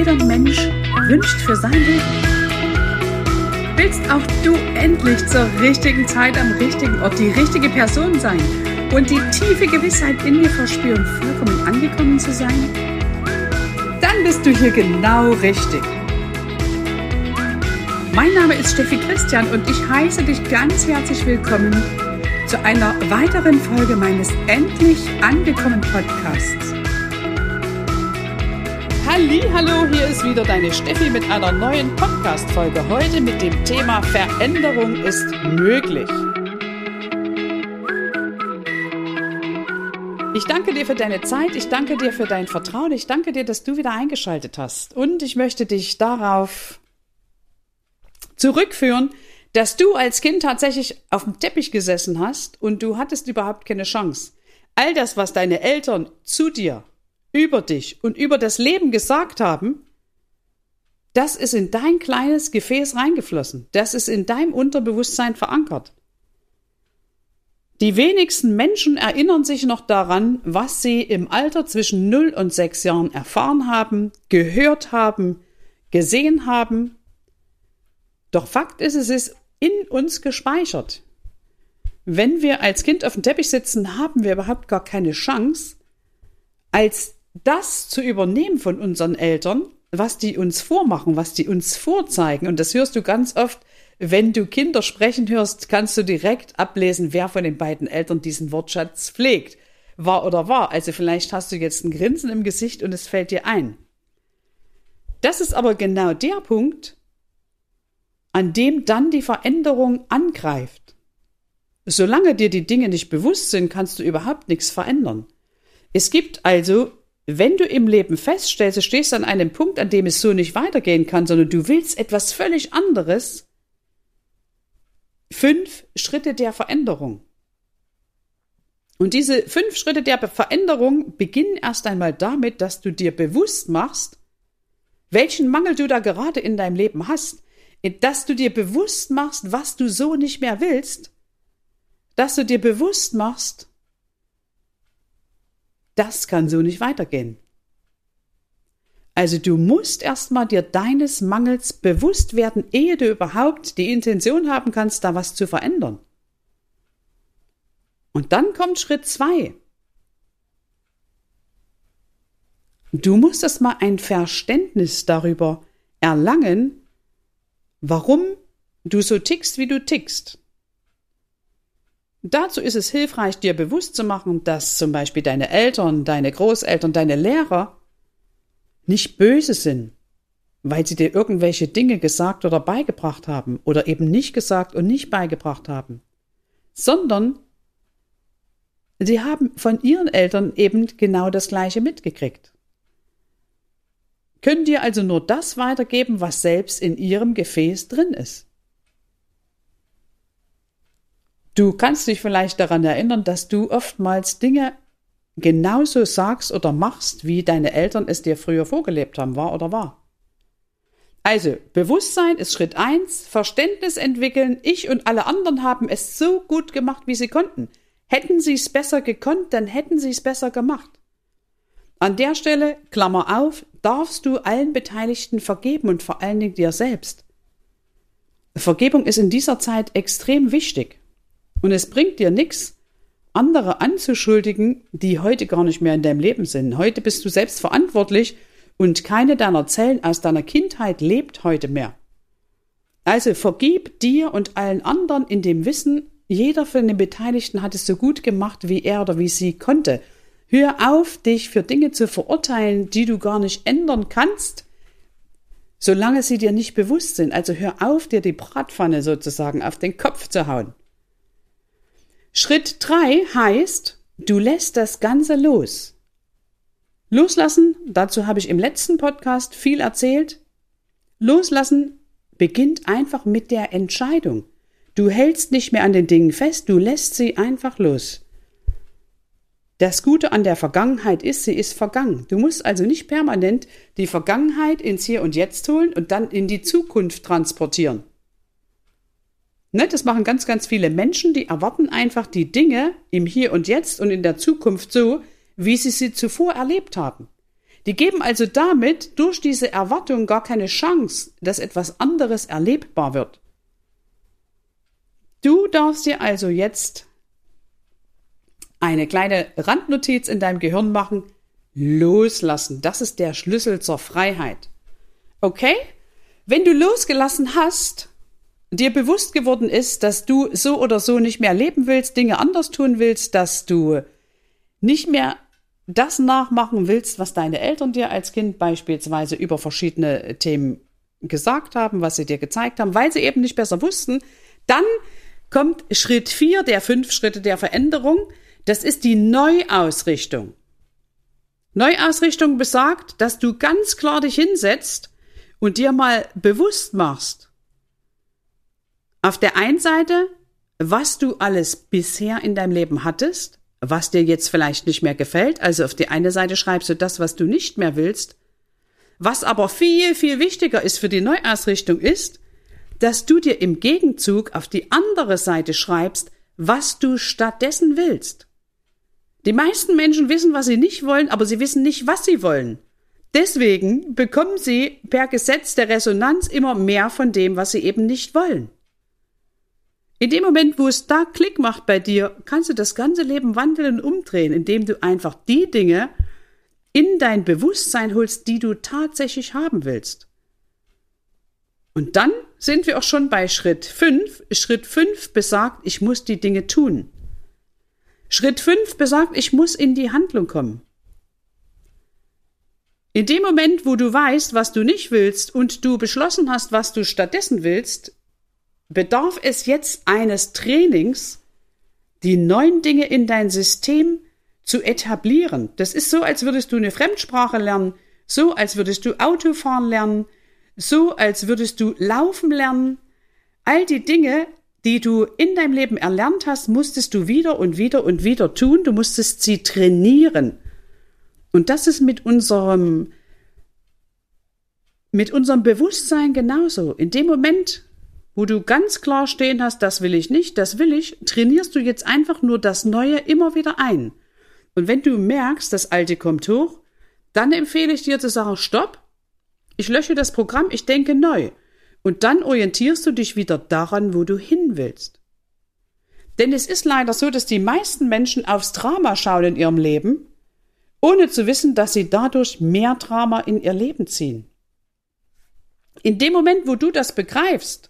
Jeder Mensch wünscht für sein Leben. Willst auch du endlich zur richtigen Zeit am richtigen Ort die richtige Person sein und die tiefe Gewissheit in dir verspüren, vollkommen angekommen zu sein? Dann bist du hier genau richtig. Mein Name ist Steffi Christian und ich heiße dich ganz herzlich willkommen zu einer weiteren Folge meines Endlich angekommen Podcasts. Halli, hallo, hier ist wieder deine Steffi mit einer neuen Podcast-Folge. Heute mit dem Thema Veränderung ist möglich. Ich danke dir für deine Zeit, ich danke dir für dein Vertrauen, ich danke dir, dass du wieder eingeschaltet hast. Und ich möchte dich darauf zurückführen, dass du als Kind tatsächlich auf dem Teppich gesessen hast und du hattest überhaupt keine Chance. All das, was deine Eltern zu dir über dich und über das Leben gesagt haben, das ist in dein kleines Gefäß reingeflossen. Das ist in deinem Unterbewusstsein verankert. Die wenigsten Menschen erinnern sich noch daran, was sie im Alter zwischen 0 und 6 Jahren erfahren haben, gehört haben, gesehen haben. Doch Fakt ist, es ist in uns gespeichert. Wenn wir als Kind auf dem Teppich sitzen, haben wir überhaupt gar keine Chance, als das zu übernehmen von unseren Eltern, was die uns vormachen, was die uns vorzeigen. Und das hörst du ganz oft, wenn du Kinder sprechen hörst, kannst du direkt ablesen, wer von den beiden Eltern diesen Wortschatz pflegt. War oder war. Also vielleicht hast du jetzt ein Grinsen im Gesicht und es fällt dir ein. Das ist aber genau der Punkt, an dem dann die Veränderung angreift. Solange dir die Dinge nicht bewusst sind, kannst du überhaupt nichts verändern. Es gibt also wenn du im Leben feststellst, du stehst an einem Punkt, an dem es so nicht weitergehen kann, sondern du willst etwas völlig anderes, fünf Schritte der Veränderung. Und diese fünf Schritte der Veränderung beginnen erst einmal damit, dass du dir bewusst machst, welchen Mangel du da gerade in deinem Leben hast, dass du dir bewusst machst, was du so nicht mehr willst, dass du dir bewusst machst, das kann so nicht weitergehen. Also du musst erstmal dir deines Mangels bewusst werden, ehe du überhaupt die Intention haben kannst, da was zu verändern. Und dann kommt Schritt zwei. Du musst erstmal ein Verständnis darüber erlangen, warum du so tickst, wie du tickst. Dazu ist es hilfreich, dir bewusst zu machen, dass zum Beispiel deine Eltern, deine Großeltern, deine Lehrer nicht böse sind, weil sie dir irgendwelche Dinge gesagt oder beigebracht haben oder eben nicht gesagt und nicht beigebracht haben, sondern sie haben von ihren Eltern eben genau das Gleiche mitgekriegt. Können dir also nur das weitergeben, was selbst in ihrem Gefäß drin ist. Du kannst dich vielleicht daran erinnern, dass du oftmals Dinge genauso sagst oder machst, wie deine Eltern es dir früher vorgelebt haben, war oder war. Also, Bewusstsein ist Schritt eins, Verständnis entwickeln, ich und alle anderen haben es so gut gemacht, wie sie konnten. Hätten sie es besser gekonnt, dann hätten sie es besser gemacht. An der Stelle, Klammer auf, darfst du allen Beteiligten vergeben und vor allen Dingen dir selbst. Vergebung ist in dieser Zeit extrem wichtig. Und es bringt dir nichts, andere anzuschuldigen, die heute gar nicht mehr in deinem Leben sind. Heute bist du selbst verantwortlich und keine deiner Zellen aus deiner Kindheit lebt heute mehr. Also vergib dir und allen anderen in dem Wissen, jeder von den Beteiligten hat es so gut gemacht, wie er oder wie sie konnte. Hör auf, dich für Dinge zu verurteilen, die du gar nicht ändern kannst, solange sie dir nicht bewusst sind. Also hör auf, dir die Bratpfanne sozusagen auf den Kopf zu hauen. Schritt drei heißt, du lässt das Ganze los. Loslassen, dazu habe ich im letzten Podcast viel erzählt. Loslassen beginnt einfach mit der Entscheidung. Du hältst nicht mehr an den Dingen fest, du lässt sie einfach los. Das Gute an der Vergangenheit ist, sie ist vergangen. Du musst also nicht permanent die Vergangenheit ins Hier und Jetzt holen und dann in die Zukunft transportieren. Ne, das machen ganz, ganz viele Menschen, die erwarten einfach die Dinge im Hier und Jetzt und in der Zukunft so, wie sie sie zuvor erlebt haben. Die geben also damit durch diese Erwartung gar keine Chance, dass etwas anderes erlebbar wird. Du darfst dir also jetzt eine kleine Randnotiz in deinem Gehirn machen. Loslassen. Das ist der Schlüssel zur Freiheit. Okay? Wenn du losgelassen hast, dir bewusst geworden ist, dass du so oder so nicht mehr leben willst, Dinge anders tun willst, dass du nicht mehr das nachmachen willst, was deine Eltern dir als Kind beispielsweise über verschiedene Themen gesagt haben, was sie dir gezeigt haben, weil sie eben nicht besser wussten, dann kommt Schritt vier der fünf Schritte der Veränderung. Das ist die Neuausrichtung. Neuausrichtung besagt, dass du ganz klar dich hinsetzt und dir mal bewusst machst, auf der einen Seite, was du alles bisher in deinem Leben hattest, was dir jetzt vielleicht nicht mehr gefällt. Also auf die eine Seite schreibst du das, was du nicht mehr willst. Was aber viel, viel wichtiger ist für die Neuausrichtung ist, dass du dir im Gegenzug auf die andere Seite schreibst, was du stattdessen willst. Die meisten Menschen wissen, was sie nicht wollen, aber sie wissen nicht, was sie wollen. Deswegen bekommen sie per Gesetz der Resonanz immer mehr von dem, was sie eben nicht wollen. In dem Moment, wo es da Klick macht bei dir, kannst du das ganze Leben wandeln und umdrehen, indem du einfach die Dinge in dein Bewusstsein holst, die du tatsächlich haben willst. Und dann sind wir auch schon bei Schritt 5. Schritt 5 besagt, ich muss die Dinge tun. Schritt 5 besagt, ich muss in die Handlung kommen. In dem Moment, wo du weißt, was du nicht willst und du beschlossen hast, was du stattdessen willst, bedarf es jetzt eines Trainings, die neuen Dinge in dein System zu etablieren. Das ist so, als würdest du eine Fremdsprache lernen, so als würdest du Autofahren lernen, so als würdest du laufen lernen. All die Dinge, die du in deinem Leben erlernt hast, musstest du wieder und wieder und wieder tun. Du musstest sie trainieren. Und das ist mit unserem, mit unserem Bewusstsein genauso. In dem Moment, wo du ganz klar stehen hast, das will ich nicht, das will ich, trainierst du jetzt einfach nur das Neue immer wieder ein. Und wenn du merkst, das Alte kommt hoch, dann empfehle ich dir zu sagen, stopp, ich lösche das Programm, ich denke neu. Und dann orientierst du dich wieder daran, wo du hin willst. Denn es ist leider so, dass die meisten Menschen aufs Drama schauen in ihrem Leben, ohne zu wissen, dass sie dadurch mehr Drama in ihr Leben ziehen. In dem Moment, wo du das begreifst,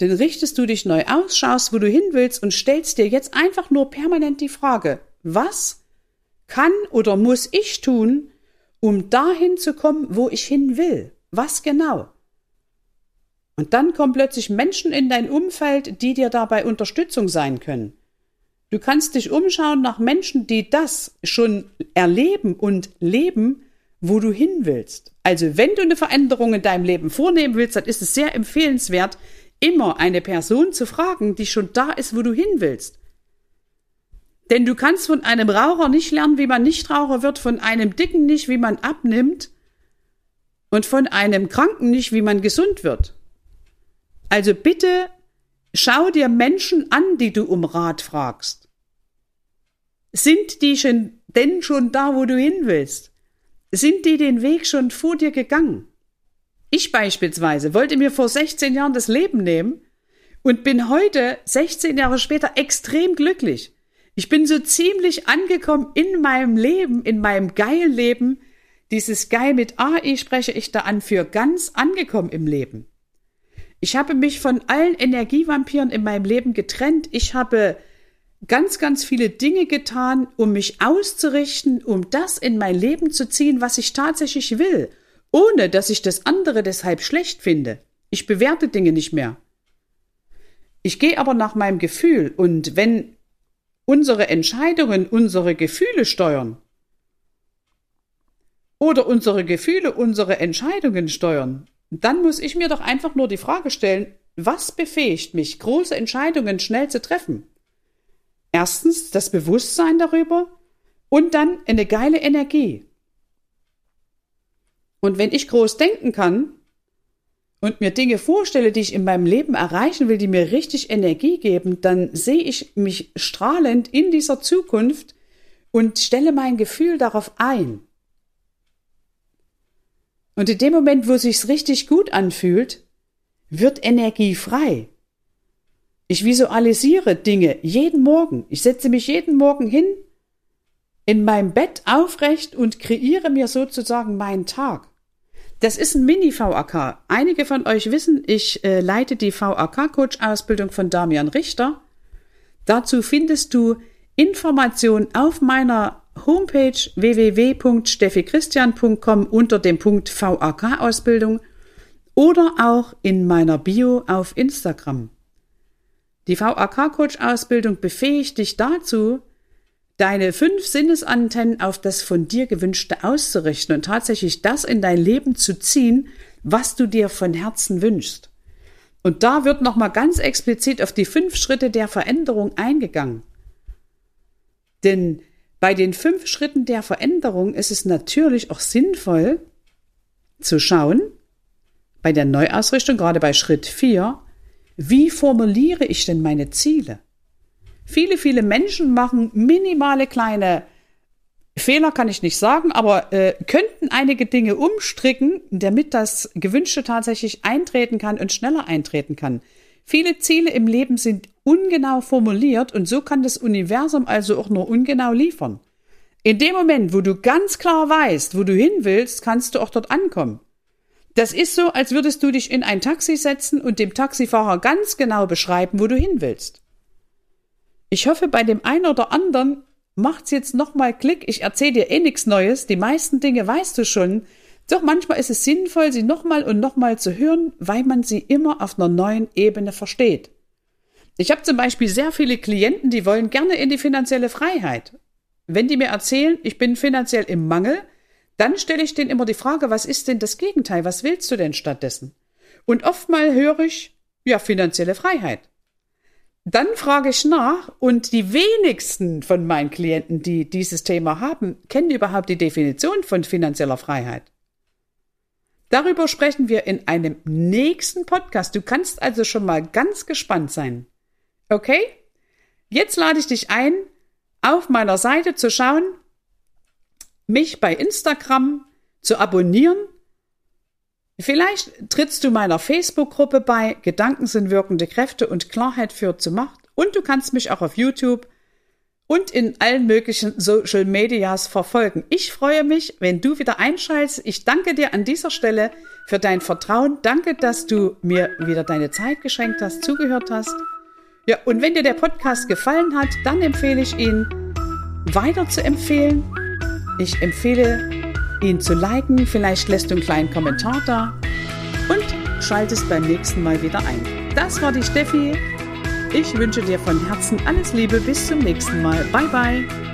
dann richtest du dich neu aus, schaust, wo du hin willst und stellst dir jetzt einfach nur permanent die Frage, was kann oder muss ich tun, um dahin zu kommen, wo ich hin will? Was genau? Und dann kommen plötzlich Menschen in dein Umfeld, die dir dabei Unterstützung sein können. Du kannst dich umschauen nach Menschen, die das schon erleben und leben, wo du hin willst. Also wenn du eine Veränderung in deinem Leben vornehmen willst, dann ist es sehr empfehlenswert, immer eine Person zu fragen, die schon da ist, wo du hin willst. Denn du kannst von einem Raucher nicht lernen, wie man Nichtraucher wird, von einem Dicken nicht, wie man abnimmt und von einem Kranken nicht, wie man gesund wird. Also bitte schau dir Menschen an, die du um Rat fragst. Sind die denn schon da, wo du hin willst? Sind die den Weg schon vor dir gegangen? Ich beispielsweise wollte mir vor 16 Jahren das Leben nehmen und bin heute, 16 Jahre später, extrem glücklich. Ich bin so ziemlich angekommen in meinem Leben, in meinem geilen Leben. Dieses Geil mit AI spreche ich da an für ganz angekommen im Leben. Ich habe mich von allen Energievampiren in meinem Leben getrennt. Ich habe ganz, ganz viele Dinge getan, um mich auszurichten, um das in mein Leben zu ziehen, was ich tatsächlich will, ohne dass ich das andere deshalb schlecht finde. Ich bewerte Dinge nicht mehr. Ich gehe aber nach meinem Gefühl und wenn unsere Entscheidungen unsere Gefühle steuern oder unsere Gefühle unsere Entscheidungen steuern, dann muss ich mir doch einfach nur die Frage stellen, was befähigt mich, große Entscheidungen schnell zu treffen? Erstens das Bewusstsein darüber und dann eine geile Energie. Und wenn ich groß denken kann und mir Dinge vorstelle, die ich in meinem Leben erreichen will, die mir richtig Energie geben, dann sehe ich mich strahlend in dieser Zukunft und stelle mein Gefühl darauf ein. Und in dem Moment, wo sich's richtig gut anfühlt, wird Energie frei. Ich visualisiere Dinge jeden Morgen. Ich setze mich jeden Morgen hin in meinem Bett aufrecht und kreiere mir sozusagen meinen Tag. Das ist ein Mini-VAK. Einige von euch wissen, ich äh, leite die VAK-Coach-Ausbildung von Damian Richter. Dazu findest du Informationen auf meiner Homepage www.steffichristian.com unter dem Punkt VAK-Ausbildung oder auch in meiner Bio auf Instagram. Die VAK-Coach-Ausbildung befähigt dich dazu, deine fünf Sinnesantennen auf das von dir gewünschte auszurichten und tatsächlich das in dein Leben zu ziehen, was du dir von Herzen wünschst. Und da wird nochmal ganz explizit auf die fünf Schritte der Veränderung eingegangen. Denn bei den fünf Schritten der Veränderung ist es natürlich auch sinnvoll zu schauen, bei der Neuausrichtung, gerade bei Schritt vier, wie formuliere ich denn meine Ziele? Viele, viele Menschen machen minimale kleine Fehler, kann ich nicht sagen, aber äh, könnten einige Dinge umstricken, damit das Gewünschte tatsächlich eintreten kann und schneller eintreten kann. Viele Ziele im Leben sind ungenau formuliert und so kann das Universum also auch nur ungenau liefern. In dem Moment, wo du ganz klar weißt, wo du hin willst, kannst du auch dort ankommen. Das ist so, als würdest du dich in ein Taxi setzen und dem Taxifahrer ganz genau beschreiben, wo du hin willst. Ich hoffe, bei dem einen oder anderen macht's jetzt nochmal Klick. Ich erzähle dir eh nichts Neues. Die meisten Dinge weißt du schon. Doch manchmal ist es sinnvoll, sie nochmal und nochmal zu hören, weil man sie immer auf einer neuen Ebene versteht. Ich habe zum Beispiel sehr viele Klienten, die wollen gerne in die finanzielle Freiheit. Wenn die mir erzählen, ich bin finanziell im Mangel, dann stelle ich denen immer die Frage, was ist denn das Gegenteil? Was willst du denn stattdessen? Und oftmal höre ich, ja, finanzielle Freiheit. Dann frage ich nach und die wenigsten von meinen Klienten, die dieses Thema haben, kennen überhaupt die Definition von finanzieller Freiheit. Darüber sprechen wir in einem nächsten Podcast. Du kannst also schon mal ganz gespannt sein. Okay? Jetzt lade ich dich ein, auf meiner Seite zu schauen, mich bei Instagram zu abonnieren Vielleicht trittst du meiner Facebook-Gruppe bei Gedanken sind wirkende Kräfte und Klarheit führt zu Macht und du kannst mich auch auf YouTube und in allen möglichen Social Medias verfolgen. Ich freue mich, wenn du wieder einschaltest. Ich danke dir an dieser Stelle für dein Vertrauen. Danke, dass du mir wieder deine Zeit geschenkt hast, zugehört hast. Ja, und wenn dir der Podcast gefallen hat, dann empfehle ich ihn weiter zu empfehlen. Ich empfehle ihn zu liken. Vielleicht lässt du einen kleinen Kommentar da und schaltest beim nächsten Mal wieder ein. Das war die Steffi. Ich wünsche dir von Herzen alles Liebe. Bis zum nächsten Mal. Bye bye.